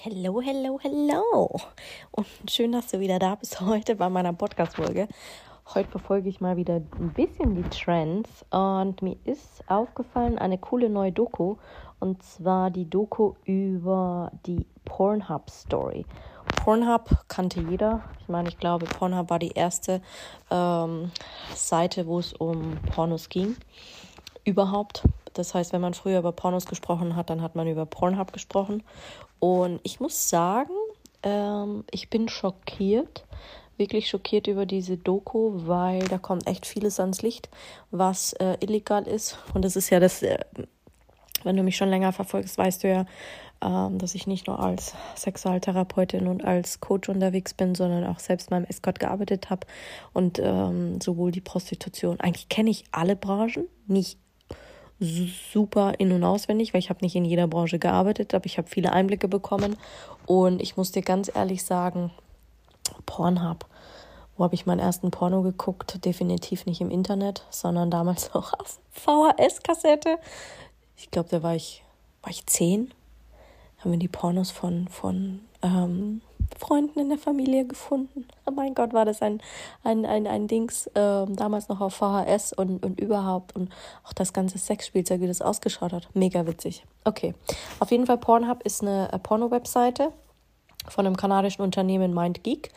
Hello, hello, hello. Und schön, dass du wieder da bist heute bei meiner Podcast-Folge. Heute verfolge ich mal wieder ein bisschen die Trends und mir ist aufgefallen eine coole neue Doku und zwar die Doku über die Pornhub-Story. Pornhub kannte jeder. Ich meine, ich glaube, Pornhub war die erste ähm, Seite, wo es um Pornos ging. Überhaupt. Das heißt, wenn man früher über Pornos gesprochen hat, dann hat man über Pornhub gesprochen. Und ich muss sagen, ähm, ich bin schockiert, wirklich schockiert über diese Doku, weil da kommt echt vieles ans Licht, was äh, illegal ist. Und das ist ja das, äh, wenn du mich schon länger verfolgst, weißt du ja, ähm, dass ich nicht nur als Sexualtherapeutin und als Coach unterwegs bin, sondern auch selbst beim Escort gearbeitet habe und ähm, sowohl die Prostitution. Eigentlich kenne ich alle Branchen, nicht super in- und auswendig, weil ich habe nicht in jeder Branche gearbeitet, aber ich habe viele Einblicke bekommen. Und ich muss dir ganz ehrlich sagen, Pornhub. Wo habe ich meinen ersten Porno geguckt? Definitiv nicht im Internet, sondern damals auch auf VHS-Kassette. Ich glaube, da war ich, war ich zehn. Haben wir die Pornos von, von ähm, Freunden in der Familie gefunden. Oh mein Gott, war das ein, ein, ein, ein Dings, äh, damals noch auf VHS und, und überhaupt und auch das ganze Sexspielzeug, wie das ausgeschaut hat. Mega witzig. Okay, auf jeden Fall Pornhub ist eine äh, Porno-Webseite von einem kanadischen Unternehmen MindGeek.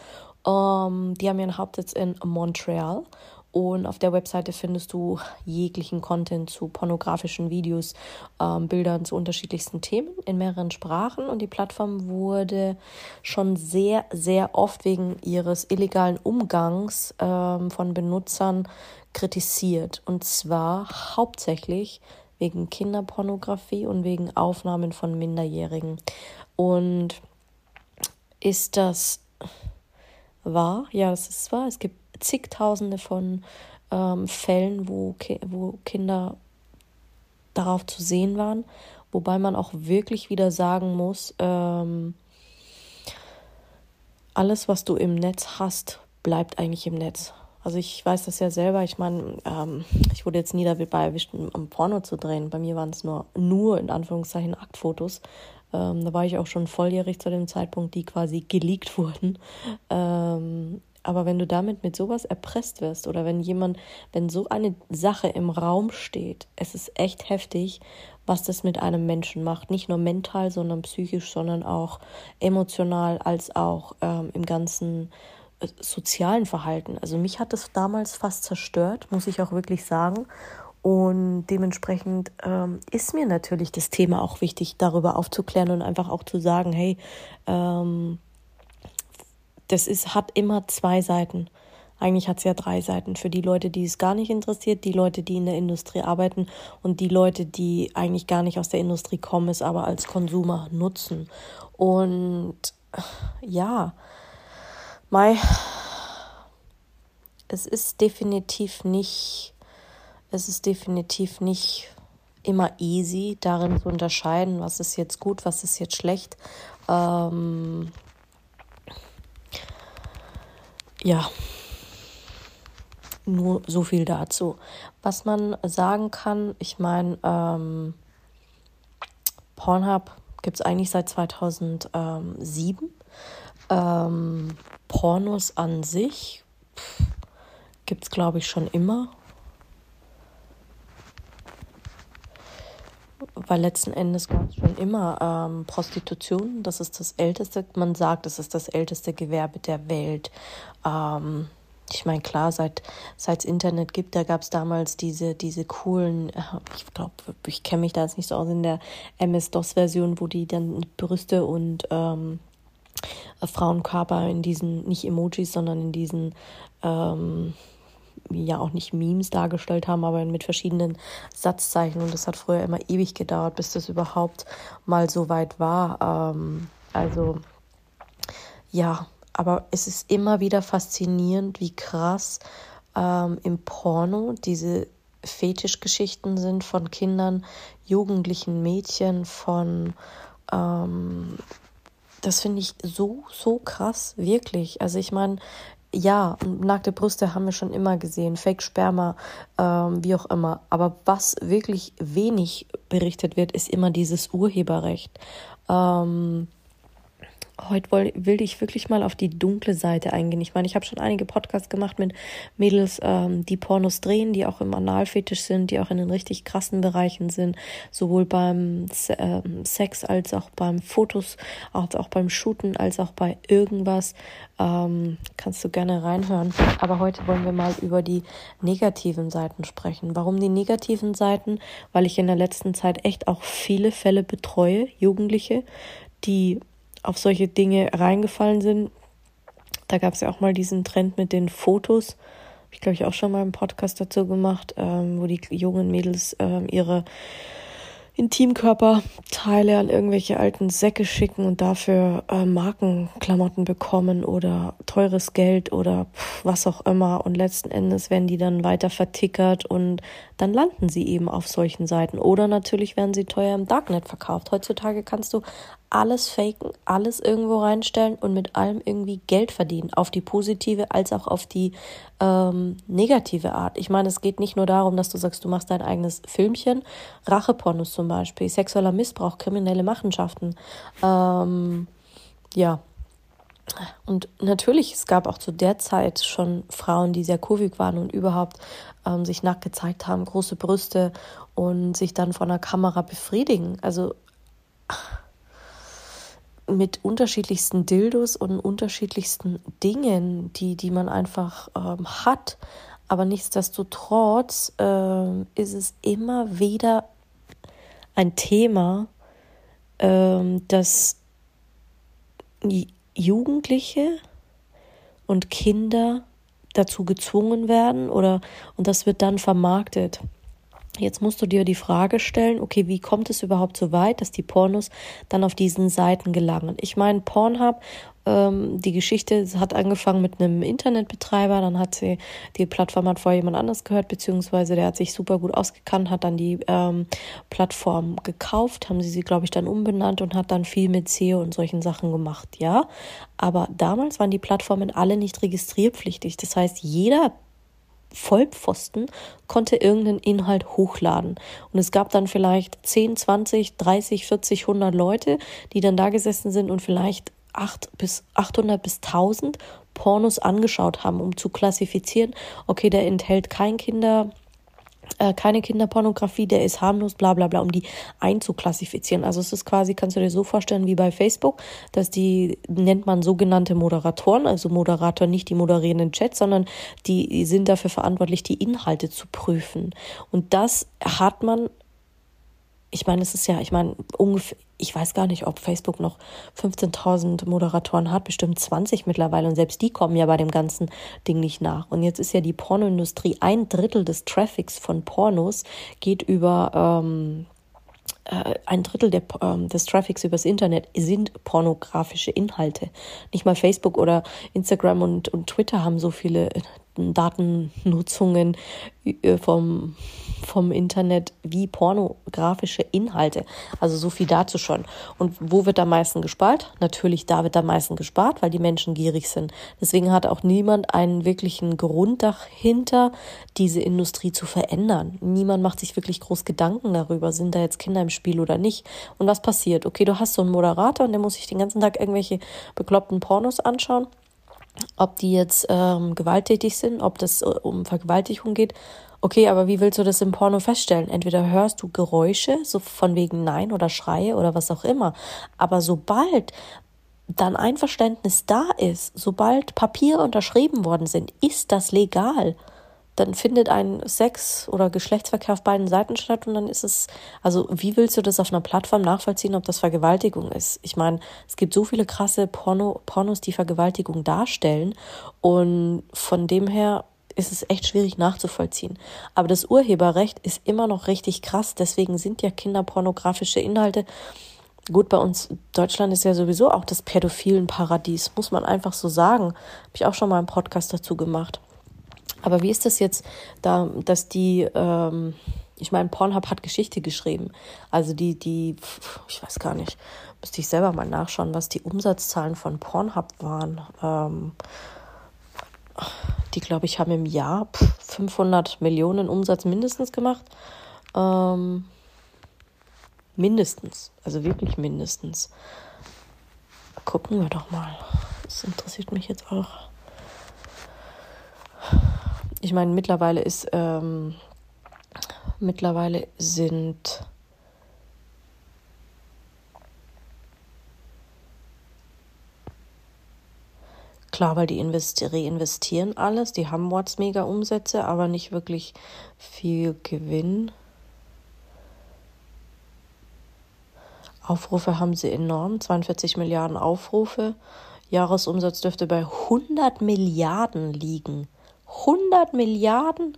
Ähm, die haben ihren Hauptsitz in Montreal und auf der Webseite findest du jeglichen Content zu pornografischen Videos, ähm, Bildern zu unterschiedlichsten Themen in mehreren Sprachen. Und die Plattform wurde schon sehr, sehr oft wegen ihres illegalen Umgangs ähm, von Benutzern kritisiert. Und zwar hauptsächlich wegen Kinderpornografie und wegen Aufnahmen von Minderjährigen. Und ist das wahr? Ja, das ist wahr. Es gibt zigtausende von ähm, Fällen, wo, wo Kinder darauf zu sehen waren, wobei man auch wirklich wieder sagen muss, ähm, alles, was du im Netz hast, bleibt eigentlich im Netz. Also ich weiß das ja selber. Ich meine, ähm, ich wurde jetzt nie dabei erwischt, um Porno zu drehen. Bei mir waren es nur, nur in Anführungszeichen Aktfotos. Ähm, da war ich auch schon volljährig zu dem Zeitpunkt, die quasi geleakt wurden. Ähm, aber wenn du damit mit sowas erpresst wirst oder wenn jemand, wenn so eine Sache im Raum steht, es ist echt heftig, was das mit einem Menschen macht. Nicht nur mental, sondern psychisch, sondern auch emotional, als auch ähm, im ganzen äh, sozialen Verhalten. Also mich hat das damals fast zerstört, muss ich auch wirklich sagen. Und dementsprechend ähm, ist mir natürlich das Thema auch wichtig, darüber aufzuklären und einfach auch zu sagen, hey, ähm, das ist, hat immer zwei Seiten. Eigentlich hat es ja drei Seiten. Für die Leute, die es gar nicht interessiert, die Leute, die in der Industrie arbeiten und die Leute, die eigentlich gar nicht aus der Industrie kommen, es aber als Konsumer nutzen. Und ja, Mai, es ist definitiv nicht, es ist definitiv nicht immer easy, darin zu unterscheiden, was ist jetzt gut, was ist jetzt schlecht. Ähm, ja, nur so viel dazu. Was man sagen kann, ich meine, ähm, Pornhub gibt es eigentlich seit 2007. Ähm, Pornos an sich gibt es, glaube ich, schon immer. Weil letzten Endes gab es schon immer ähm, Prostitution. Das ist das älteste, man sagt, es ist das älteste Gewerbe der Welt. Ähm, ich meine, klar, seit es Internet gibt, da gab es damals diese, diese coolen, äh, ich glaube, ich kenne mich da jetzt nicht so aus in der MS-DOS-Version, wo die dann Brüste und ähm, Frauenkörper in diesen, nicht Emojis, sondern in diesen ähm, ja auch nicht Memes dargestellt haben, aber mit verschiedenen Satzzeichen. Und das hat früher immer ewig gedauert, bis das überhaupt mal so weit war. Ähm, also ja, aber es ist immer wieder faszinierend, wie krass ähm, im Porno diese Fetischgeschichten sind von Kindern, jugendlichen Mädchen, von ähm, das finde ich so, so krass, wirklich. Also ich meine, ja, nackte Brüste haben wir schon immer gesehen, Fake-Sperma, ähm, wie auch immer. Aber was wirklich wenig berichtet wird, ist immer dieses Urheberrecht. Ähm, heute will, ich wirklich mal auf die dunkle Seite eingehen. Ich meine, ich habe schon einige Podcasts gemacht mit Mädels, ähm, die Pornos drehen, die auch im Analfetisch sind, die auch in den richtig krassen Bereichen sind, sowohl beim ähm, Sex als auch beim Fotos, als auch beim Shooten, als auch bei irgendwas. Ähm, kannst du gerne reinhören. Aber heute wollen wir mal über die negativen Seiten sprechen. Warum die negativen Seiten? Weil ich in der letzten Zeit echt auch viele Fälle betreue, Jugendliche, die auf solche Dinge reingefallen sind. Da gab es ja auch mal diesen Trend mit den Fotos. Hab ich glaube ich auch schon mal einen Podcast dazu gemacht, ähm, wo die jungen Mädels ähm, ihre Intimkörperteile an irgendwelche alten Säcke schicken und dafür äh, Markenklamotten bekommen oder teures Geld oder pff, was auch immer. Und letzten Endes werden die dann weiter vertickert und dann landen sie eben auf solchen Seiten. Oder natürlich werden sie teuer im Darknet verkauft. Heutzutage kannst du alles faken, alles irgendwo reinstellen und mit allem irgendwie Geld verdienen, auf die positive als auch auf die ähm, negative Art. Ich meine, es geht nicht nur darum, dass du sagst, du machst dein eigenes Filmchen, Rachepornos zum Beispiel, sexueller Missbrauch, kriminelle Machenschaften, ähm, ja. Und natürlich, es gab auch zu der Zeit schon Frauen, die sehr kurvig waren und überhaupt ähm, sich nackt gezeigt haben, große Brüste und sich dann von der Kamera befriedigen. Also mit unterschiedlichsten Dildos und unterschiedlichsten Dingen, die, die man einfach ähm, hat. Aber nichtsdestotrotz äh, ist es immer wieder ein Thema, äh, dass Jugendliche und Kinder dazu gezwungen werden oder und das wird dann vermarktet. Jetzt musst du dir die Frage stellen, okay, wie kommt es überhaupt so weit, dass die Pornos dann auf diesen Seiten gelangen? Ich meine, Pornhub, ähm, die Geschichte hat angefangen mit einem Internetbetreiber, dann hat sie, die Plattform hat vorher jemand anders gehört, beziehungsweise der hat sich super gut ausgekannt, hat dann die ähm, Plattform gekauft, haben sie sie, glaube ich, dann umbenannt und hat dann viel mit SEO und solchen Sachen gemacht, ja. Aber damals waren die Plattformen alle nicht registrierpflichtig. Das heißt, jeder Vollpfosten konnte irgendeinen Inhalt hochladen. Und es gab dann vielleicht 10, 20, 30, 40, 100 Leute, die dann da gesessen sind und vielleicht 8 bis 800 bis 1000 Pornos angeschaut haben, um zu klassifizieren, okay, der enthält kein Kinder, äh, keine Kinderpornografie, der ist harmlos, bla bla bla, um die einzuklassifizieren. Also es ist quasi, kannst du dir so vorstellen wie bei Facebook, dass die nennt man sogenannte Moderatoren, also Moderator nicht die moderierenden Chats, sondern die sind dafür verantwortlich, die Inhalte zu prüfen. Und das hat man ich meine, es ist ja, ich meine, ungefähr, ich weiß gar nicht, ob Facebook noch 15.000 Moderatoren hat, bestimmt 20 mittlerweile und selbst die kommen ja bei dem ganzen Ding nicht nach. Und jetzt ist ja die Pornoindustrie, ein Drittel des Traffics von Pornos geht über, ähm, äh, ein Drittel der, ähm, des Traffics übers Internet sind pornografische Inhalte. Nicht mal Facebook oder Instagram und, und Twitter haben so viele Datennutzungen äh, vom, vom Internet wie pornografische Inhalte. Also so viel dazu schon. Und wo wird am meisten gespart? Natürlich, da wird am meisten gespart, weil die Menschen gierig sind. Deswegen hat auch niemand einen wirklichen Grund dahinter, diese Industrie zu verändern. Niemand macht sich wirklich groß Gedanken darüber, sind da jetzt Kinder im Spiel oder nicht. Und was passiert? Okay, du hast so einen Moderator und der muss sich den ganzen Tag irgendwelche bekloppten Pornos anschauen ob die jetzt ähm, gewalttätig sind, ob das äh, um Vergewaltigung geht. Okay, aber wie willst du das im Porno feststellen? Entweder hörst du Geräusche, so von wegen Nein oder Schreie oder was auch immer. Aber sobald dann Einverständnis da ist, sobald Papiere unterschrieben worden sind, ist das legal dann findet ein Sex- oder Geschlechtsverkehr auf beiden Seiten statt und dann ist es, also wie willst du das auf einer Plattform nachvollziehen, ob das Vergewaltigung ist? Ich meine, es gibt so viele krasse Porno, Pornos, die Vergewaltigung darstellen und von dem her ist es echt schwierig nachzuvollziehen. Aber das Urheberrecht ist immer noch richtig krass, deswegen sind ja kinderpornografische Inhalte Gut, bei uns, Deutschland ist ja sowieso auch das pädophilen Paradies, muss man einfach so sagen. Habe ich auch schon mal einen Podcast dazu gemacht. Aber wie ist das jetzt, da, dass die, ähm, ich meine, Pornhub hat Geschichte geschrieben. Also die, die, ich weiß gar nicht, müsste ich selber mal nachschauen, was die Umsatzzahlen von Pornhub waren. Ähm, die, glaube ich, haben im Jahr 500 Millionen Umsatz mindestens gemacht. Ähm, Mindestens. Also wirklich mindestens. Gucken wir doch mal. Das interessiert mich jetzt auch. Ich meine, mittlerweile ist, ähm, mittlerweile sind Klar, weil die reinvestieren alles, die haben Mords mega Umsätze, aber nicht wirklich viel Gewinn. Aufrufe haben sie enorm, 42 Milliarden Aufrufe. Jahresumsatz dürfte bei 100 Milliarden liegen. 100 Milliarden?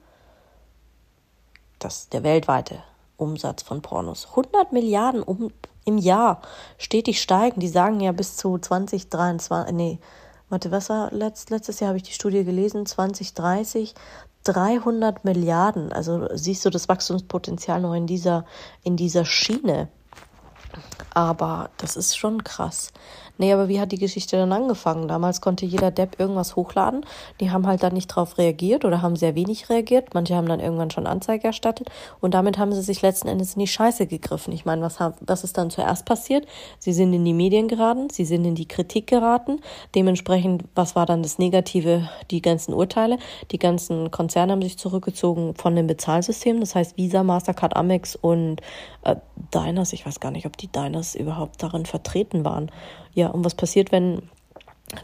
Das ist der weltweite Umsatz von Pornos. 100 Milliarden um, im Jahr stetig steigen. Die sagen ja bis zu 2023, nee, warte, was war letzt, letztes Jahr habe ich die Studie gelesen, 2030 300 Milliarden. Also siehst du das Wachstumspotenzial noch in dieser, in dieser Schiene. Aber das ist schon krass. Nee, aber wie hat die Geschichte dann angefangen? Damals konnte jeder Depp irgendwas hochladen. Die haben halt dann nicht drauf reagiert oder haben sehr wenig reagiert. Manche haben dann irgendwann schon Anzeige erstattet und damit haben sie sich letzten Endes in die Scheiße gegriffen. Ich meine, was, was ist dann zuerst passiert? Sie sind in die Medien geraten, sie sind in die Kritik geraten. Dementsprechend, was war dann das Negative? Die ganzen Urteile. Die ganzen Konzerne haben sich zurückgezogen von dem Bezahlsystem. Das heißt Visa, Mastercard, Amex und äh, Diners. Ich weiß gar nicht, ob die Diners überhaupt darin vertreten waren. Ja, und was passiert, wenn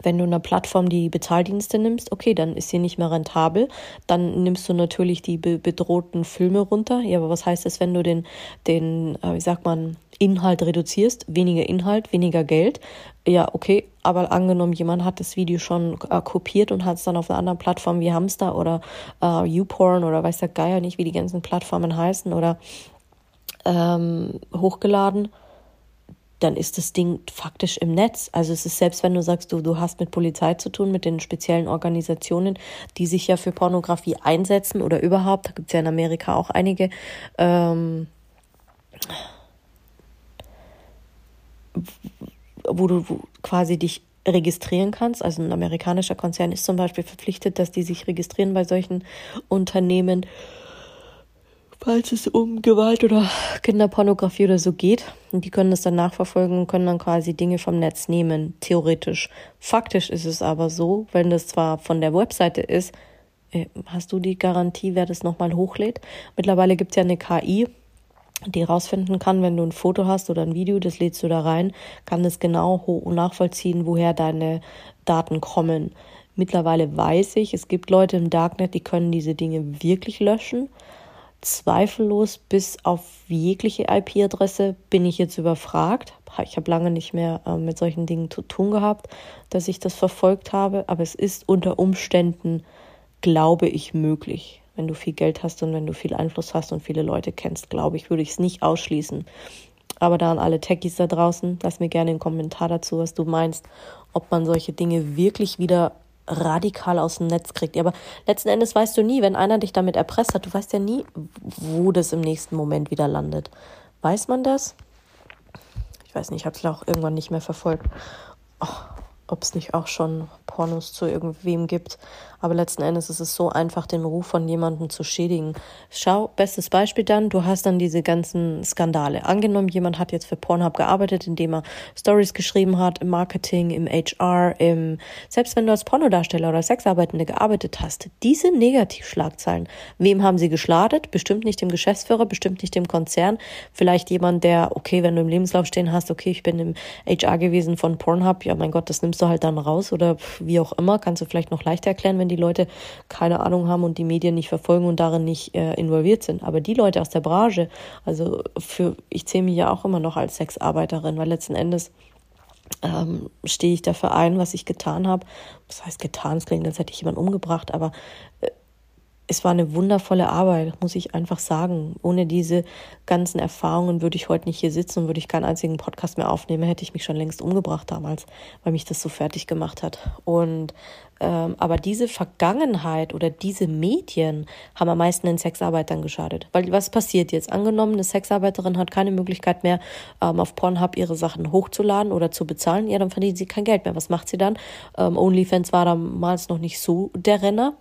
wenn du eine Plattform die Bezahldienste nimmst, okay, dann ist sie nicht mehr rentabel. Dann nimmst du natürlich die be bedrohten Filme runter. Ja, aber was heißt das, wenn du den, den, äh, wie sagt man, Inhalt reduzierst? Weniger Inhalt, weniger Geld. Ja, okay, aber angenommen, jemand hat das Video schon äh, kopiert und hat es dann auf einer anderen Plattform wie Hamster oder äh, YouPorn oder weiß der Geier nicht, wie die ganzen Plattformen heißen oder ähm, hochgeladen dann ist das Ding faktisch im Netz. Also es ist selbst, wenn du sagst, du, du hast mit Polizei zu tun, mit den speziellen Organisationen, die sich ja für Pornografie einsetzen oder überhaupt, da gibt es ja in Amerika auch einige, ähm, wo du quasi dich registrieren kannst. Also ein amerikanischer Konzern ist zum Beispiel verpflichtet, dass die sich registrieren bei solchen Unternehmen falls es um Gewalt oder Kinderpornografie oder so geht. Und die können das dann nachverfolgen und können dann quasi Dinge vom Netz nehmen, theoretisch. Faktisch ist es aber so, wenn das zwar von der Webseite ist, äh, hast du die Garantie, wer das nochmal hochlädt? Mittlerweile gibt es ja eine KI, die rausfinden kann, wenn du ein Foto hast oder ein Video, das lädst du da rein, kann das genau nachvollziehen, woher deine Daten kommen. Mittlerweile weiß ich, es gibt Leute im Darknet, die können diese Dinge wirklich löschen zweifellos bis auf jegliche IP-Adresse bin ich jetzt überfragt. Ich habe lange nicht mehr äh, mit solchen Dingen zu tun gehabt, dass ich das verfolgt habe, aber es ist unter Umständen, glaube ich, möglich. Wenn du viel Geld hast und wenn du viel Einfluss hast und viele Leute kennst, glaube ich, würde ich es nicht ausschließen. Aber da an alle Techies da draußen, lass mir gerne einen Kommentar dazu, was du meinst, ob man solche Dinge wirklich wieder radikal aus dem Netz kriegt. Aber letzten Endes weißt du nie, wenn einer dich damit erpresst hat, du weißt ja nie, wo das im nächsten Moment wieder landet. Weiß man das? Ich weiß nicht, ich habe es auch irgendwann nicht mehr verfolgt. Oh, ob es nicht auch schon Pornos zu irgendwem gibt. Aber letzten Endes ist es so einfach, den Ruf von jemandem zu schädigen. Schau, bestes Beispiel dann, du hast dann diese ganzen Skandale. Angenommen, jemand hat jetzt für Pornhub gearbeitet, indem er Stories geschrieben hat, im Marketing, im HR, im, selbst wenn du als Pornodarsteller oder Sexarbeitende gearbeitet hast, diese Negativschlagzeilen, wem haben sie geschladet? Bestimmt nicht dem Geschäftsführer, bestimmt nicht dem Konzern, vielleicht jemand, der, okay, wenn du im Lebenslauf stehen hast, okay, ich bin im HR gewesen von Pornhub, ja mein Gott, das nimmst du halt dann raus oder wie auch immer, kannst du vielleicht noch leichter erklären, wenn die Leute keine Ahnung haben und die Medien nicht verfolgen und darin nicht äh, involviert sind. Aber die Leute aus der Branche, also für, ich zähle mich ja auch immer noch als Sexarbeiterin, weil letzten Endes ähm, stehe ich dafür ein, was ich getan habe. Was heißt getan? Es klingt, als hätte ich jemanden umgebracht, aber äh, es war eine wundervolle Arbeit, muss ich einfach sagen. Ohne diese ganzen Erfahrungen würde ich heute nicht hier sitzen und würde ich keinen einzigen Podcast mehr aufnehmen, hätte ich mich schon längst umgebracht damals, weil mich das so fertig gemacht hat. Und ähm, aber diese Vergangenheit oder diese Medien haben am meisten den Sexarbeitern geschadet. Weil was passiert jetzt? Angenommen, eine Sexarbeiterin hat keine Möglichkeit mehr, ähm, auf Pornhub ihre Sachen hochzuladen oder zu bezahlen, ja, dann verdient sie kein Geld mehr. Was macht sie dann? Ähm, OnlyFans war damals noch nicht so der Renner.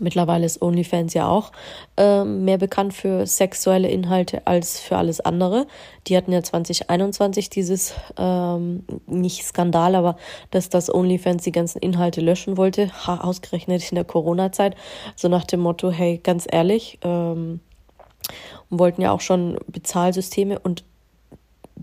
Mittlerweile ist OnlyFans ja auch äh, mehr bekannt für sexuelle Inhalte als für alles andere. Die hatten ja 2021 dieses, ähm, nicht Skandal, aber dass das OnlyFans die ganzen Inhalte löschen wollte, ausgerechnet in der Corona-Zeit. So nach dem Motto, hey, ganz ehrlich, ähm, wollten ja auch schon Bezahlsysteme und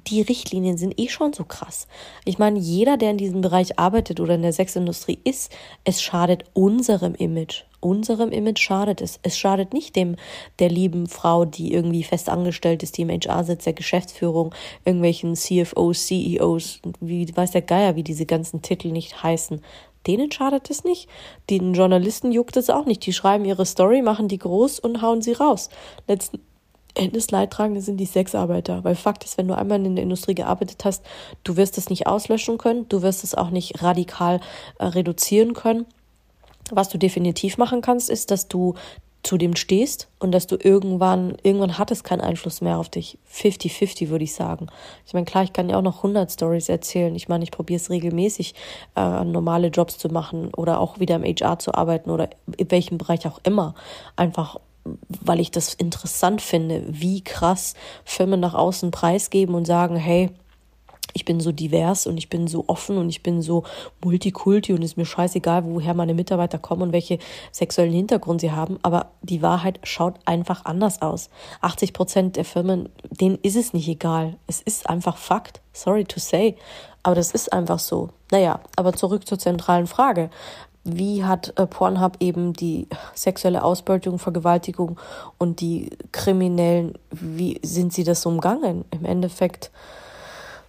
die Richtlinien sind eh schon so krass. Ich meine, jeder, der in diesem Bereich arbeitet oder in der Sexindustrie ist, es schadet unserem Image. Unserem Image schadet es. Es schadet nicht dem der lieben Frau, die irgendwie fest angestellt ist, die im HR sitzt, der Geschäftsführung, irgendwelchen CFOs, CEOs, wie weiß der Geier, wie diese ganzen Titel nicht heißen. Denen schadet es nicht. Den Journalisten juckt es auch nicht. Die schreiben ihre Story, machen die groß und hauen sie raus. Letzten Endes Leidtragende sind die Sexarbeiter. Weil Fakt ist, wenn du einmal in der Industrie gearbeitet hast, du wirst es nicht auslöschen können, du wirst es auch nicht radikal äh, reduzieren können. Was du definitiv machen kannst, ist, dass du zu dem stehst und dass du irgendwann, irgendwann hat es keinen Einfluss mehr auf dich. 50-50 würde ich sagen. Ich meine, klar, ich kann ja auch noch 100 Stories erzählen. Ich meine, ich probiere es regelmäßig, äh, normale Jobs zu machen oder auch wieder im HR zu arbeiten oder in welchem Bereich auch immer. Einfach weil ich das interessant finde, wie krass Firmen nach außen preisgeben und sagen, hey, ich bin so divers und ich bin so offen und ich bin so multikulti und ist mir scheißegal, woher meine Mitarbeiter kommen und welche sexuellen Hintergrund sie haben. Aber die Wahrheit schaut einfach anders aus. 80 Prozent der Firmen, denen ist es nicht egal. Es ist einfach Fakt. Sorry to say. Aber das ist einfach so. Naja, aber zurück zur zentralen Frage wie hat äh, Pornhub eben die sexuelle Ausbeutung, Vergewaltigung und die Kriminellen, wie sind sie das umgangen? Im Endeffekt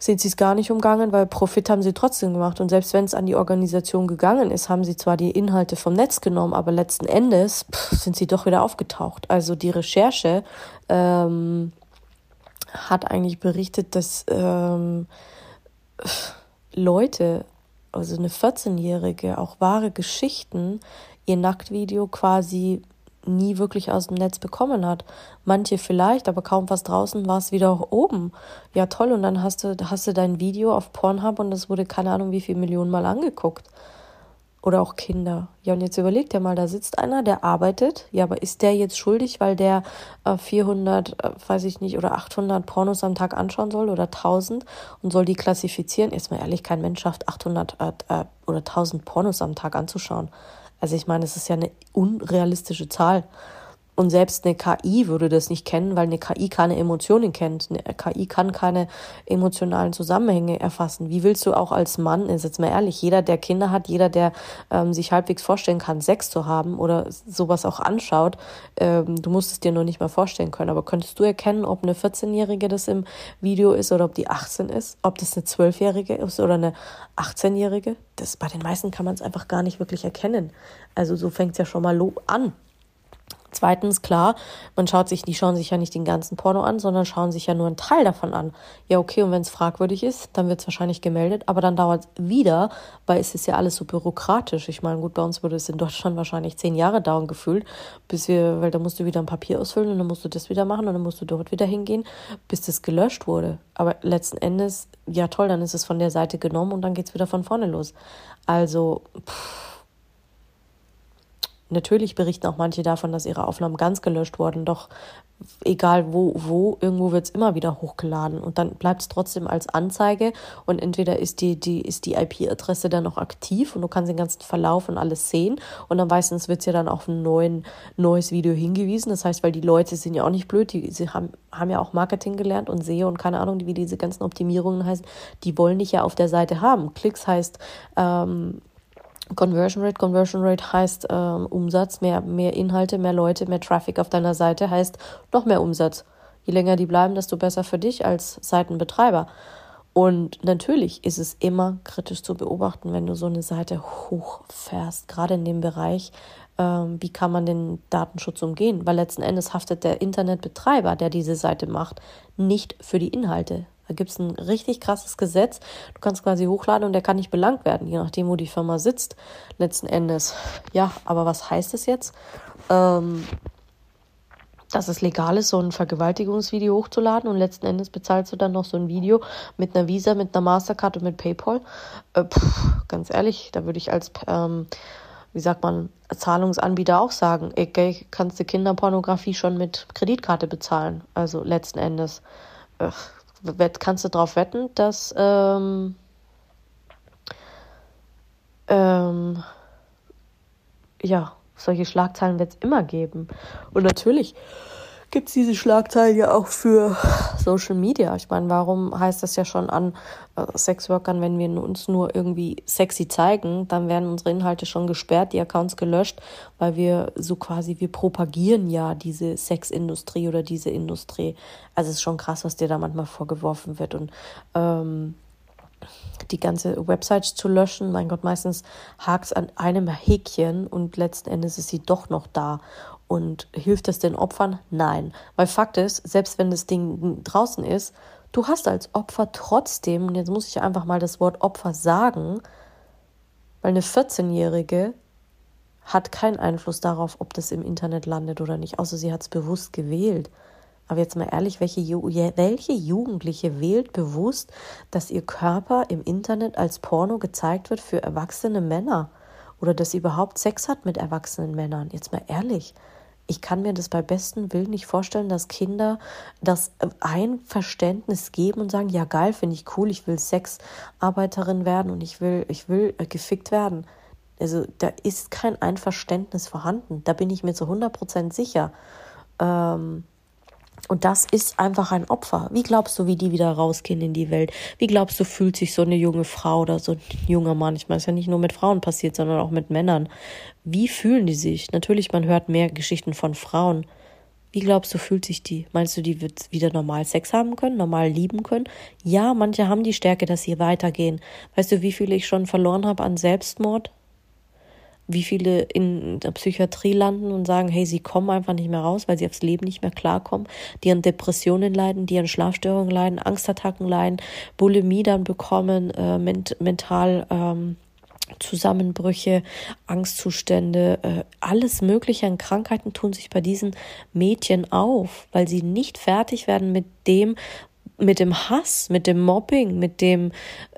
sind sie es gar nicht umgangen, weil Profit haben sie trotzdem gemacht. Und selbst wenn es an die Organisation gegangen ist, haben sie zwar die Inhalte vom Netz genommen, aber letzten Endes pff, sind sie doch wieder aufgetaucht. Also die Recherche ähm, hat eigentlich berichtet, dass ähm, Leute also eine 14-Jährige, auch wahre Geschichten, ihr Nacktvideo quasi nie wirklich aus dem Netz bekommen hat. Manche vielleicht, aber kaum was draußen war es wieder oben. Ja, toll. Und dann hast du, hast du dein Video auf Pornhub und das wurde keine Ahnung wie viele Millionen Mal angeguckt. Oder auch Kinder. Ja, und jetzt überlegt er mal, da sitzt einer, der arbeitet. Ja, aber ist der jetzt schuldig, weil der äh, 400, äh, weiß ich nicht, oder 800 Pornos am Tag anschauen soll oder 1000 und soll die klassifizieren? Jetzt mal ehrlich, kein Mensch schafft 800 äh, äh, oder 1000 Pornos am Tag anzuschauen. Also ich meine, es ist ja eine unrealistische Zahl. Und selbst eine KI würde das nicht kennen, weil eine KI keine Emotionen kennt. Eine KI kann keine emotionalen Zusammenhänge erfassen. Wie willst du auch als Mann, ist jetzt mal ehrlich, jeder, der Kinder hat, jeder, der ähm, sich halbwegs vorstellen kann, Sex zu haben oder sowas auch anschaut, ähm, du musst es dir noch nicht mal vorstellen können. Aber könntest du erkennen, ob eine 14-Jährige das im Video ist oder ob die 18 ist, ob das eine 12-Jährige ist oder eine 18-Jährige? Das bei den meisten kann man es einfach gar nicht wirklich erkennen. Also so fängt es ja schon mal an. Zweitens, klar, man schaut sich, die schauen sich ja nicht den ganzen Porno an, sondern schauen sich ja nur einen Teil davon an. Ja, okay, und wenn es fragwürdig ist, dann wird es wahrscheinlich gemeldet, aber dann dauert es wieder, weil es ist ja alles so bürokratisch. Ich meine, gut, bei uns würde es in Deutschland wahrscheinlich zehn Jahre dauern gefühlt, bis wir, weil da musst du wieder ein Papier ausfüllen und dann musst du das wieder machen und dann musst du dort wieder hingehen, bis das gelöscht wurde. Aber letzten Endes, ja toll, dann ist es von der Seite genommen und dann geht es wieder von vorne los. Also, pff Natürlich berichten auch manche davon, dass ihre Aufnahmen ganz gelöscht wurden, doch egal wo, wo, irgendwo wird es immer wieder hochgeladen. Und dann bleibt es trotzdem als Anzeige. Und entweder ist die, die, ist die IP-Adresse dann noch aktiv und du kannst den ganzen Verlauf und alles sehen. Und dann meistens wird es ja dann auf ein neuen, neues Video hingewiesen. Das heißt, weil die Leute sind ja auch nicht blöd, die sie haben, haben ja auch Marketing gelernt und SEO und keine Ahnung, wie diese ganzen Optimierungen heißen, die wollen dich ja auf der Seite haben. Klicks heißt, ähm, Conversion Rate. Conversion Rate heißt ähm, Umsatz, mehr, mehr Inhalte, mehr Leute, mehr Traffic auf deiner Seite heißt noch mehr Umsatz. Je länger die bleiben, desto besser für dich als Seitenbetreiber. Und natürlich ist es immer kritisch zu beobachten, wenn du so eine Seite hochfährst, gerade in dem Bereich, ähm, wie kann man den Datenschutz umgehen, weil letzten Endes haftet der Internetbetreiber, der diese Seite macht, nicht für die Inhalte. Da gibt es ein richtig krasses Gesetz. Du kannst quasi hochladen und der kann nicht belangt werden, je nachdem, wo die Firma sitzt. Letzten Endes. Ja, aber was heißt es jetzt? Ähm, dass es legal ist, so ein Vergewaltigungsvideo hochzuladen und letzten Endes bezahlst du dann noch so ein Video mit einer Visa, mit einer Mastercard und mit PayPal. Äh, pff, ganz ehrlich, da würde ich als, ähm, wie sagt man, Zahlungsanbieter auch sagen, ey, kannst du Kinderpornografie schon mit Kreditkarte bezahlen. Also letzten Endes äh, kannst du darauf wetten, dass ähm, ähm, ja, solche Schlagzeilen wird es immer geben. Und natürlich gibt es diese Schlagzeilen ja auch für Social Media. Ich meine, warum heißt das ja schon an äh, Sexworkern, wenn wir uns nur irgendwie sexy zeigen, dann werden unsere Inhalte schon gesperrt, die Accounts gelöscht, weil wir so quasi, wir propagieren ja diese Sexindustrie oder diese Industrie. Also es ist schon krass, was dir da manchmal vorgeworfen wird. Und ähm, die ganze Website zu löschen. Mein Gott, meistens hakt es an einem Häkchen und letzten Endes ist sie doch noch da. Und hilft es den Opfern? Nein. Weil Fakt ist, selbst wenn das Ding draußen ist, du hast als Opfer trotzdem, und jetzt muss ich einfach mal das Wort Opfer sagen, weil eine 14-Jährige hat keinen Einfluss darauf, ob das im Internet landet oder nicht, außer sie hat es bewusst gewählt. Aber jetzt mal ehrlich, welche, welche Jugendliche wählt bewusst, dass ihr Körper im Internet als Porno gezeigt wird für erwachsene Männer? Oder dass sie überhaupt Sex hat mit erwachsenen Männern? Jetzt mal ehrlich. Ich kann mir das bei bestem Willen nicht vorstellen, dass Kinder das ein Verständnis geben und sagen, ja geil, finde ich cool, ich will Sexarbeiterin werden und ich will, ich will äh, gefickt werden. Also da ist kein Einverständnis vorhanden. Da bin ich mir zu 100% sicher. Ähm, und das ist einfach ein Opfer. Wie glaubst du, wie die wieder rausgehen in die Welt? Wie glaubst du, fühlt sich so eine junge Frau oder so ein junger Mann? Ich meine, es ist ja nicht nur mit Frauen passiert, sondern auch mit Männern. Wie fühlen die sich? Natürlich, man hört mehr Geschichten von Frauen. Wie glaubst du, fühlt sich die? Meinst du, die wird wieder normal Sex haben können, normal lieben können? Ja, manche haben die Stärke, dass sie weitergehen. Weißt du, wie viele ich schon verloren habe an Selbstmord? Wie viele in der Psychiatrie landen und sagen, hey, sie kommen einfach nicht mehr raus, weil sie aufs Leben nicht mehr klarkommen, die an Depressionen leiden, die an Schlafstörungen leiden, Angstattacken leiden, Bulimie dann bekommen, äh, ment mental ähm, Zusammenbrüche, Angstzustände, äh, alles Mögliche an Krankheiten tun sich bei diesen Mädchen auf, weil sie nicht fertig werden mit dem, mit dem Hass, mit dem Mobbing, mit dem,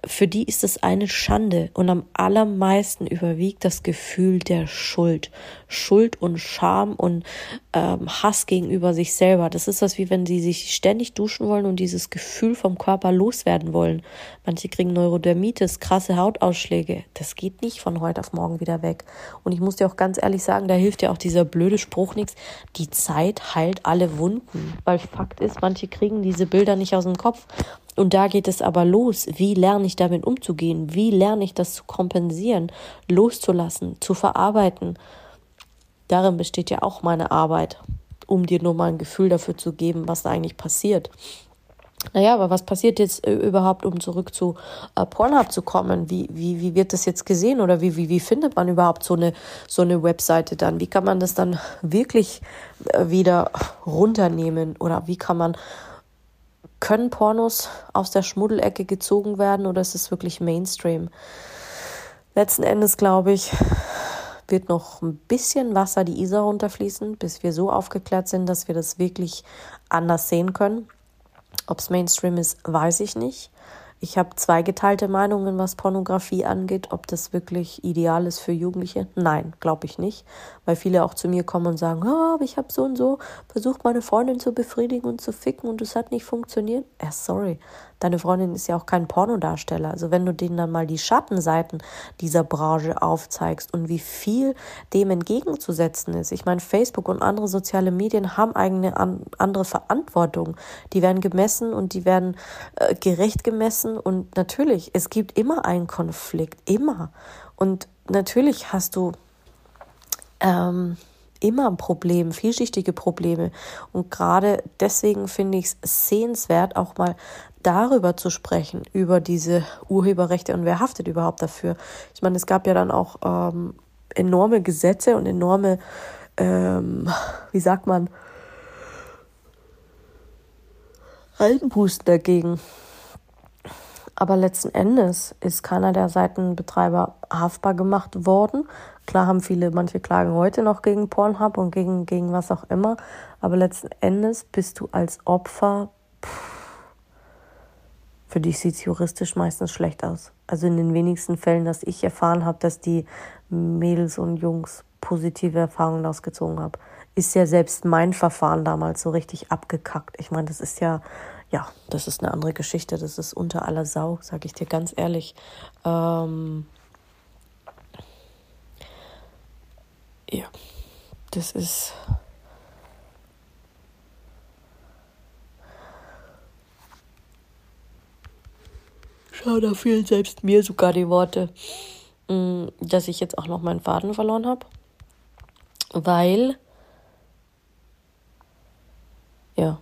für die ist es eine Schande und am allermeisten überwiegt das Gefühl der Schuld. Schuld und Scham und ähm, Hass gegenüber sich selber. Das ist das wie wenn sie sich ständig duschen wollen und dieses Gefühl vom Körper loswerden wollen. Manche kriegen Neurodermitis, krasse Hautausschläge. Das geht nicht von heute auf morgen wieder weg. Und ich muss dir auch ganz ehrlich sagen, da hilft ja auch dieser blöde Spruch nichts. Die Zeit heilt alle Wunden. Weil Fakt ist, manche kriegen diese Bilder nicht aus dem Kopf. Und da geht es aber los. Wie lerne ich damit umzugehen? Wie lerne ich das zu kompensieren, loszulassen, zu verarbeiten? Darin besteht ja auch meine Arbeit, um dir nur mal ein Gefühl dafür zu geben, was da eigentlich passiert. Naja, aber was passiert jetzt äh, überhaupt, um zurück zu äh, Pornhub zu kommen? Wie, wie, wie wird das jetzt gesehen oder wie, wie, wie findet man überhaupt so eine, so eine Webseite dann? Wie kann man das dann wirklich äh, wieder runternehmen oder wie kann man können Pornos aus der Schmuddelecke gezogen werden oder ist es wirklich Mainstream? Letzten Endes glaube ich, wird noch ein bisschen Wasser die Isar runterfließen, bis wir so aufgeklärt sind, dass wir das wirklich anders sehen können. Ob es Mainstream ist, weiß ich nicht. Ich habe zwei geteilte Meinungen, was Pornografie angeht. Ob das wirklich ideal ist für Jugendliche? Nein, glaube ich nicht. Weil viele auch zu mir kommen und sagen, oh, ich habe so und so versucht, meine Freundin zu befriedigen und zu ficken und es hat nicht funktioniert. Ja, sorry deine Freundin ist ja auch kein Pornodarsteller. Also wenn du denen dann mal die Schattenseiten dieser Branche aufzeigst und wie viel dem entgegenzusetzen ist. Ich meine, Facebook und andere soziale Medien haben eigene an, andere Verantwortung. Die werden gemessen und die werden äh, gerecht gemessen und natürlich, es gibt immer einen Konflikt, immer. Und natürlich hast du ähm, immer ein Problem, vielschichtige Probleme. Und gerade deswegen finde ich es sehenswert, auch mal darüber zu sprechen, über diese Urheberrechte und wer haftet überhaupt dafür. Ich meine, es gab ja dann auch ähm, enorme Gesetze und enorme, ähm, wie sagt man, Altenpusten dagegen. Aber letzten Endes ist keiner der Seitenbetreiber haftbar gemacht worden. Klar haben viele, manche klagen heute noch gegen Pornhub und gegen, gegen was auch immer. Aber letzten Endes bist du als Opfer, pff, für dich sieht es juristisch meistens schlecht aus. Also in den wenigsten Fällen, dass ich erfahren habe, dass die Mädels und Jungs positive Erfahrungen daraus gezogen haben, ist ja selbst mein Verfahren damals so richtig abgekackt. Ich meine, das ist ja ja, das ist eine andere Geschichte. Das ist unter aller Sau, sage ich dir ganz ehrlich. Ähm, ja, das ist. Schau, da fehlen selbst mir sogar die Worte, mm, dass ich jetzt auch noch meinen Faden verloren habe. Weil. Ja.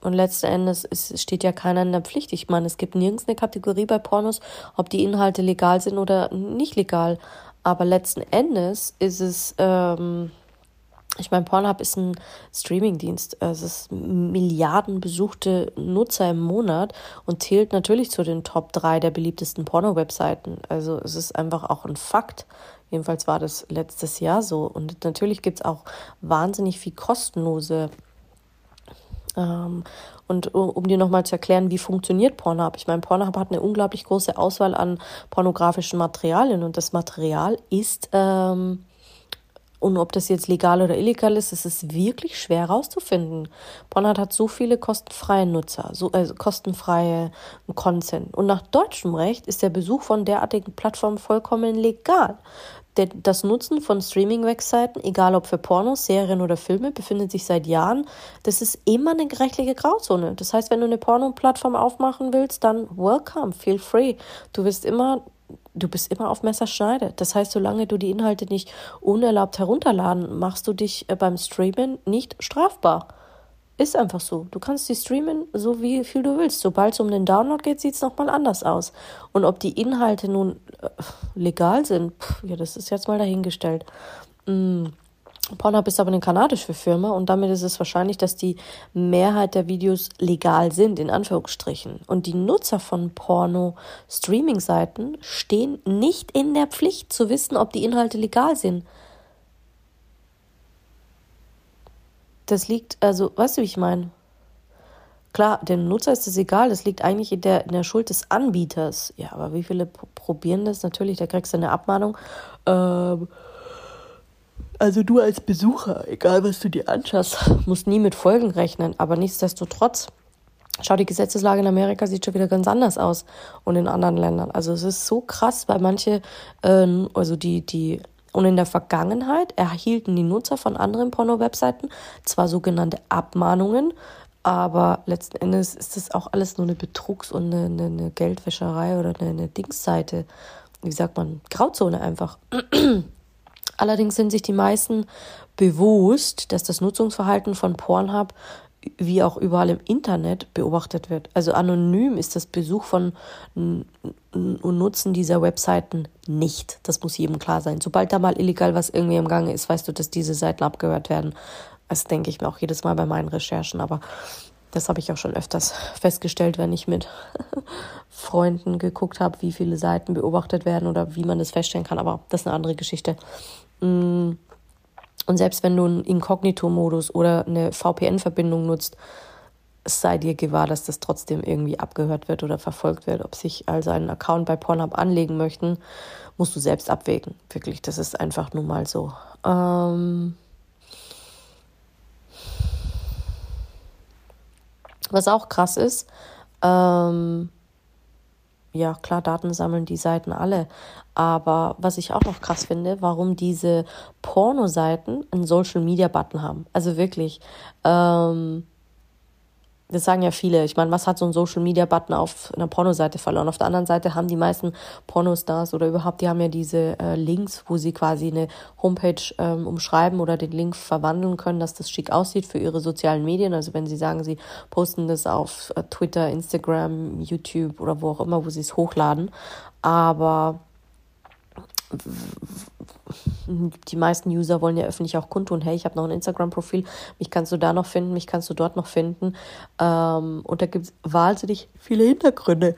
Und letzten Endes ist, steht ja keiner in der Pflicht. Ich meine, es gibt nirgends eine Kategorie bei Pornos, ob die Inhalte legal sind oder nicht legal. Aber letzten Endes ist es, ähm, ich meine, Pornhub ist ein Streamingdienst. Es ist Milliarden besuchte Nutzer im Monat und zählt natürlich zu den Top 3 der beliebtesten Porno-Webseiten. Also es ist einfach auch ein Fakt. Jedenfalls war das letztes Jahr so. Und natürlich gibt es auch wahnsinnig viel kostenlose ähm, und um dir nochmal zu erklären, wie funktioniert Pornhub. Ich meine, Pornhub hat eine unglaublich große Auswahl an pornografischen Materialien und das Material ist, ähm, und ob das jetzt legal oder illegal ist, das ist wirklich schwer herauszufinden. Pornhub hat so viele kostenfreie Nutzer, so also kostenfreie Content. Und nach deutschem Recht ist der Besuch von derartigen Plattformen vollkommen legal das Nutzen von Streaming-Webseiten, egal ob für Pornos, Serien oder Filme, befindet sich seit Jahren. Das ist immer eine rechtliche Grauzone. Das heißt, wenn du eine Porno-Plattform aufmachen willst, dann welcome, feel free. Du wirst immer, du bist immer auf Messerschneide. Das heißt, solange du die Inhalte nicht unerlaubt herunterladen, machst du dich äh, beim Streamen nicht strafbar. Ist einfach so. Du kannst die streamen, so wie viel du willst. Sobald es um den Download geht, sieht es nochmal anders aus. Und ob die Inhalte nun äh, legal sind, pff, ja, das ist jetzt mal dahingestellt. Mm. Pornhub ist aber eine kanadische Firma und damit ist es wahrscheinlich, dass die Mehrheit der Videos legal sind, in Anführungsstrichen. Und die Nutzer von Porno-Streaming-Seiten stehen nicht in der Pflicht zu wissen, ob die Inhalte legal sind. Das liegt, also, weißt du, wie ich meine? Klar, dem Nutzer ist es egal, das liegt eigentlich in der, in der Schuld des Anbieters. Ja, aber wie viele probieren das? Natürlich, da kriegst du eine Abmahnung. Ähm, also du als Besucher, egal was du dir anschaust, musst nie mit Folgen rechnen. Aber nichtsdestotrotz, schau, die Gesetzeslage in Amerika sieht schon wieder ganz anders aus und in anderen Ländern. Also es ist so krass, weil manche, äh, also die, die und in der Vergangenheit erhielten die Nutzer von anderen Porno-Webseiten zwar sogenannte Abmahnungen, aber letzten Endes ist das auch alles nur eine Betrugs- und eine, eine, Geldwäscherei oder eine, eine Dingsseite. Wie sagt man? Grauzone einfach. Allerdings sind sich die meisten bewusst, dass das Nutzungsverhalten von Pornhub wie auch überall im Internet beobachtet wird. Also anonym ist das Besuch von und Nutzen dieser Webseiten nicht. Das muss jedem klar sein. Sobald da mal illegal was irgendwie im Gange ist, weißt du, dass diese Seiten abgehört werden. Das denke ich mir auch jedes Mal bei meinen Recherchen. Aber das habe ich auch schon öfters festgestellt, wenn ich mit Freunden geguckt habe, wie viele Seiten beobachtet werden oder wie man das feststellen kann. Aber das ist eine andere Geschichte. Mm. Und selbst wenn du einen Inkognito-Modus oder eine VPN-Verbindung nutzt, sei dir gewahr, dass das trotzdem irgendwie abgehört wird oder verfolgt wird. Ob sich also einen Account bei Pornhub anlegen möchten, musst du selbst abwägen. Wirklich, das ist einfach nun mal so. Ähm was auch krass ist, ähm ja, klar, Daten sammeln die Seiten alle. Aber was ich auch noch krass finde, warum diese Porno-Seiten einen Social-Media-Button haben. Also wirklich. Ähm, das sagen ja viele. Ich meine, was hat so ein Social Media Button auf einer Pornoseite verloren? Auf der anderen Seite haben die meisten Pornostars oder überhaupt, die haben ja diese äh, Links, wo sie quasi eine Homepage ähm, umschreiben oder den Link verwandeln können, dass das schick aussieht für ihre sozialen Medien. Also wenn sie sagen, sie posten das auf äh, Twitter, Instagram, YouTube oder wo auch immer, wo sie es hochladen. Aber die meisten User wollen ja öffentlich auch kundtun, hey, ich habe noch ein Instagram-Profil, mich kannst du da noch finden, mich kannst du dort noch finden. Ähm, und da gibt es wahnsinnig viele Hintergründe.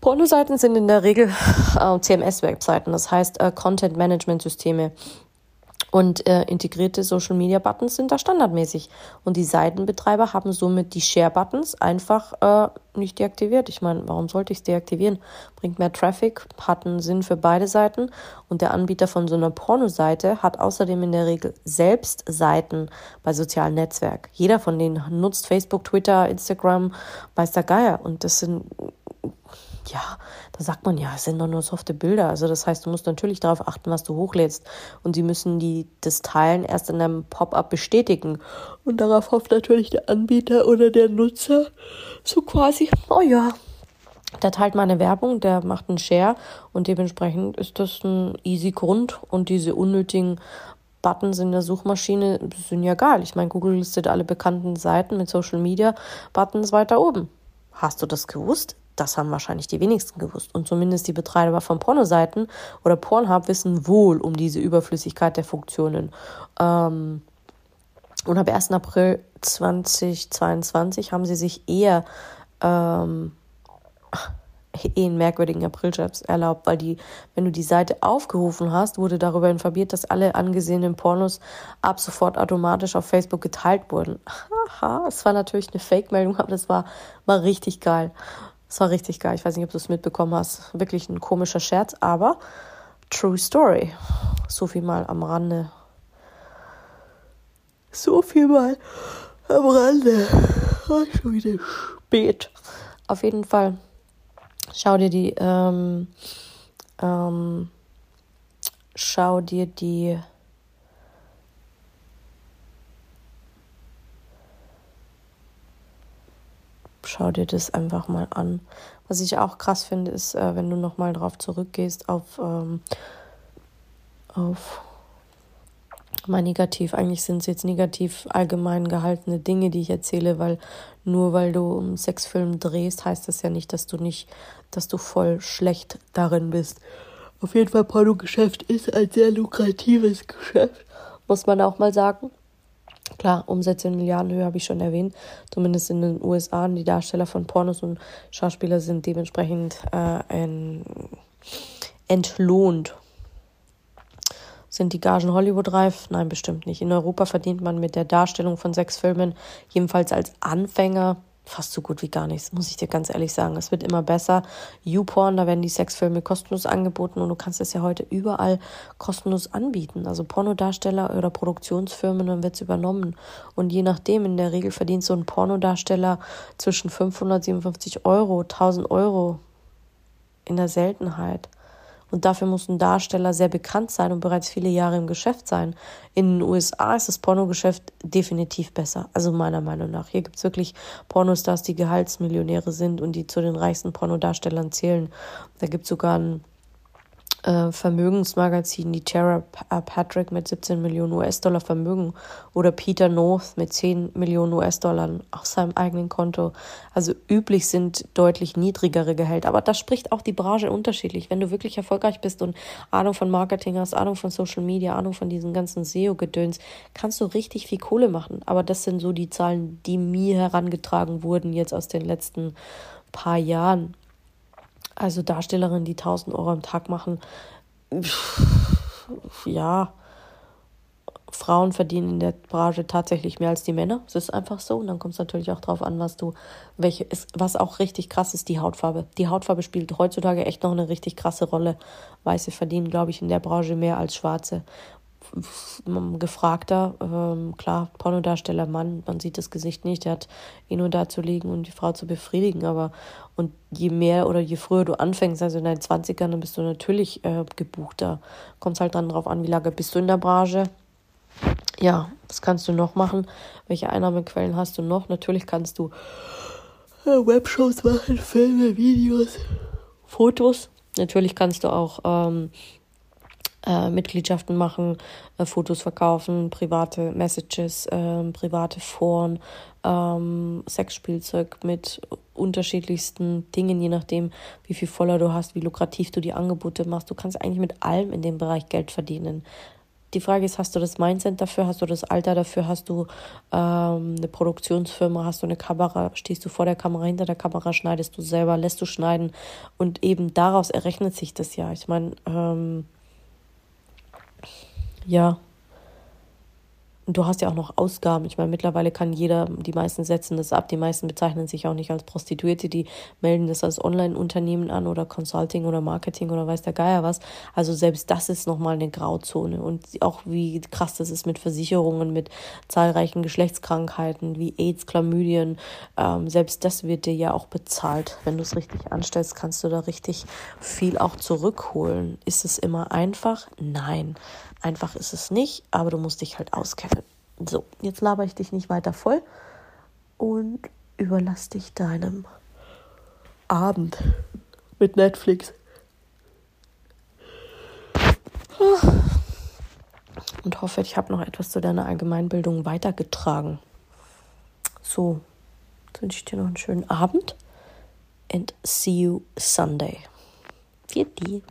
Pornoseiten sind in der Regel äh, CMS-Webseiten, das heißt äh, Content-Management-Systeme. Und äh, integrierte Social Media Buttons sind da standardmäßig. Und die Seitenbetreiber haben somit die Share Buttons einfach äh, nicht deaktiviert. Ich meine, warum sollte ich es deaktivieren? Bringt mehr Traffic, hat einen Sinn für beide Seiten. Und der Anbieter von so einer Pornoseite hat außerdem in der Regel selbst Seiten bei sozialen Netzwerken. Jeder von denen nutzt Facebook, Twitter, Instagram, weiß der Geier. Und das sind ja, da sagt man ja, es sind doch nur softe Bilder. Also das heißt, du musst natürlich darauf achten, was du hochlädst. Und sie müssen die, das Teilen erst in einem Pop-up bestätigen. Und darauf hofft natürlich der Anbieter oder der Nutzer so quasi, oh ja, der teilt meine Werbung, der macht einen Share und dementsprechend ist das ein easy Grund und diese unnötigen Buttons in der Suchmaschine sind ja geil. Ich meine, Google listet alle bekannten Seiten mit Social Media Buttons weiter oben. Hast du das gewusst? Das haben wahrscheinlich die wenigsten gewusst. Und zumindest die Betreiber von Pornoseiten oder Pornhub wissen wohl um diese Überflüssigkeit der Funktionen. Ähm, und ab 1. April 2022 haben sie sich eher ähm, eh einen merkwürdigen Aprilscherz erlaubt, weil die, wenn du die Seite aufgerufen hast, wurde darüber informiert, dass alle angesehenen Pornos ab sofort automatisch auf Facebook geteilt wurden. Haha, es war natürlich eine Fake-Meldung, aber das war, war richtig geil. Das war richtig geil. Ich weiß nicht, ob du es mitbekommen hast. Wirklich ein komischer Scherz, aber True Story. So viel mal am Rande. So viel mal am Rande. Oh, schon wieder spät. Auf jeden Fall. Schau dir die, ähm, ähm, schau dir die schau dir das einfach mal an. Was ich auch krass finde, ist, äh, wenn du nochmal drauf zurückgehst auf, ähm, auf mal negativ. Eigentlich sind es jetzt negativ allgemein gehaltene Dinge, die ich erzähle, weil nur weil du einen Sexfilm drehst, heißt das ja nicht, dass du nicht, dass du voll schlecht darin bist. Auf jeden Fall, Pornogeschäft ist ein sehr lukratives Geschäft, muss man auch mal sagen. Klar, Umsätze in Milliardenhöhe habe ich schon erwähnt, zumindest in den USA. Die Darsteller von Pornos und Schauspieler sind dementsprechend äh, ein, entlohnt. Sind die Gagen Hollywood-reif? Nein, bestimmt nicht. In Europa verdient man mit der Darstellung von Sexfilmen, jedenfalls als Anfänger, fast so gut wie gar nichts, muss ich dir ganz ehrlich sagen. Es wird immer besser. YouPorn, da werden die Sexfilme kostenlos angeboten und du kannst es ja heute überall kostenlos anbieten. Also Pornodarsteller oder Produktionsfirmen, dann wird es übernommen. Und je nachdem, in der Regel verdient so ein Pornodarsteller zwischen 557 Euro, 1000 Euro in der Seltenheit. Und dafür muss ein Darsteller sehr bekannt sein und bereits viele Jahre im Geschäft sein. In den USA ist das Pornogeschäft definitiv besser. Also meiner Meinung nach. Hier gibt es wirklich Pornostars, die Gehaltsmillionäre sind und die zu den reichsten Pornodarstellern zählen. Da gibt es sogar einen äh, Vermögensmagazin, die Tara äh, Patrick mit 17 Millionen US-Dollar Vermögen oder Peter North mit 10 Millionen US-Dollar auf seinem eigenen Konto. Also üblich sind deutlich niedrigere Gehälter. Aber das spricht auch die Branche unterschiedlich. Wenn du wirklich erfolgreich bist und Ahnung von Marketing hast, Ahnung von Social Media, Ahnung von diesen ganzen SEO-Gedöns, kannst du richtig viel Kohle machen. Aber das sind so die Zahlen, die mir herangetragen wurden jetzt aus den letzten paar Jahren. Also Darstellerinnen, die 1000 Euro am Tag machen, ja, Frauen verdienen in der Branche tatsächlich mehr als die Männer. Es ist einfach so. Und dann kommt es natürlich auch drauf an, was du, welche ist, was auch richtig krass ist, die Hautfarbe. Die Hautfarbe spielt heutzutage echt noch eine richtig krasse Rolle. Weiße verdienen, glaube ich, in der Branche mehr als Schwarze gefragter, ähm, klar, Pornodarsteller Mann, man sieht das Gesicht nicht, der hat eh nur da zu liegen und die Frau zu befriedigen, aber und je mehr oder je früher du anfängst, also in deinen 20ern, dann bist du natürlich äh, gebuchter. Kommt halt dann drauf an, wie lange bist du in der Branche. ja, was kannst du noch machen? Welche Einnahmequellen hast du noch? Natürlich kannst du äh, Webshows machen, Filme, Videos, Fotos. Natürlich kannst du auch ähm, äh, Mitgliedschaften machen, äh, Fotos verkaufen, private Messages, äh, private Foren, ähm, Sexspielzeug mit unterschiedlichsten Dingen, je nachdem, wie viel voller du hast, wie lukrativ du die Angebote machst. Du kannst eigentlich mit allem in dem Bereich Geld verdienen. Die Frage ist, hast du das Mindset dafür, hast du das Alter dafür, hast du ähm, eine Produktionsfirma, hast du eine Kamera, stehst du vor der Kamera, hinter der Kamera, schneidest du selber, lässt du schneiden? Und eben daraus errechnet sich das ja. Ich meine, ähm, ja, und du hast ja auch noch Ausgaben. Ich meine, mittlerweile kann jeder, die meisten setzen das ab, die meisten bezeichnen sich auch nicht als Prostituierte, die melden das als Online-Unternehmen an oder Consulting oder Marketing oder weiß der Geier was. Also selbst das ist nochmal eine Grauzone. Und auch wie krass das ist mit Versicherungen, mit zahlreichen Geschlechtskrankheiten wie AIDS, Chlamydien. Ähm, selbst das wird dir ja auch bezahlt. Wenn du es richtig anstellst, kannst du da richtig viel auch zurückholen. Ist es immer einfach? Nein. Einfach ist es nicht, aber du musst dich halt auskennen. So, jetzt laber ich dich nicht weiter voll und überlass dich deinem Abend mit Netflix. Und hoffe, ich habe noch etwas zu deiner Allgemeinbildung weitergetragen. So, jetzt wünsche ich dir noch einen schönen Abend and see you Sunday. Die.